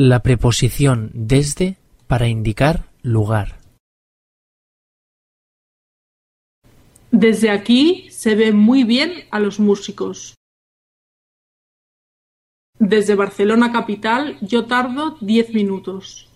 La preposición desde para indicar lugar. Desde aquí se ve muy bien a los músicos. Desde Barcelona capital yo tardo diez minutos.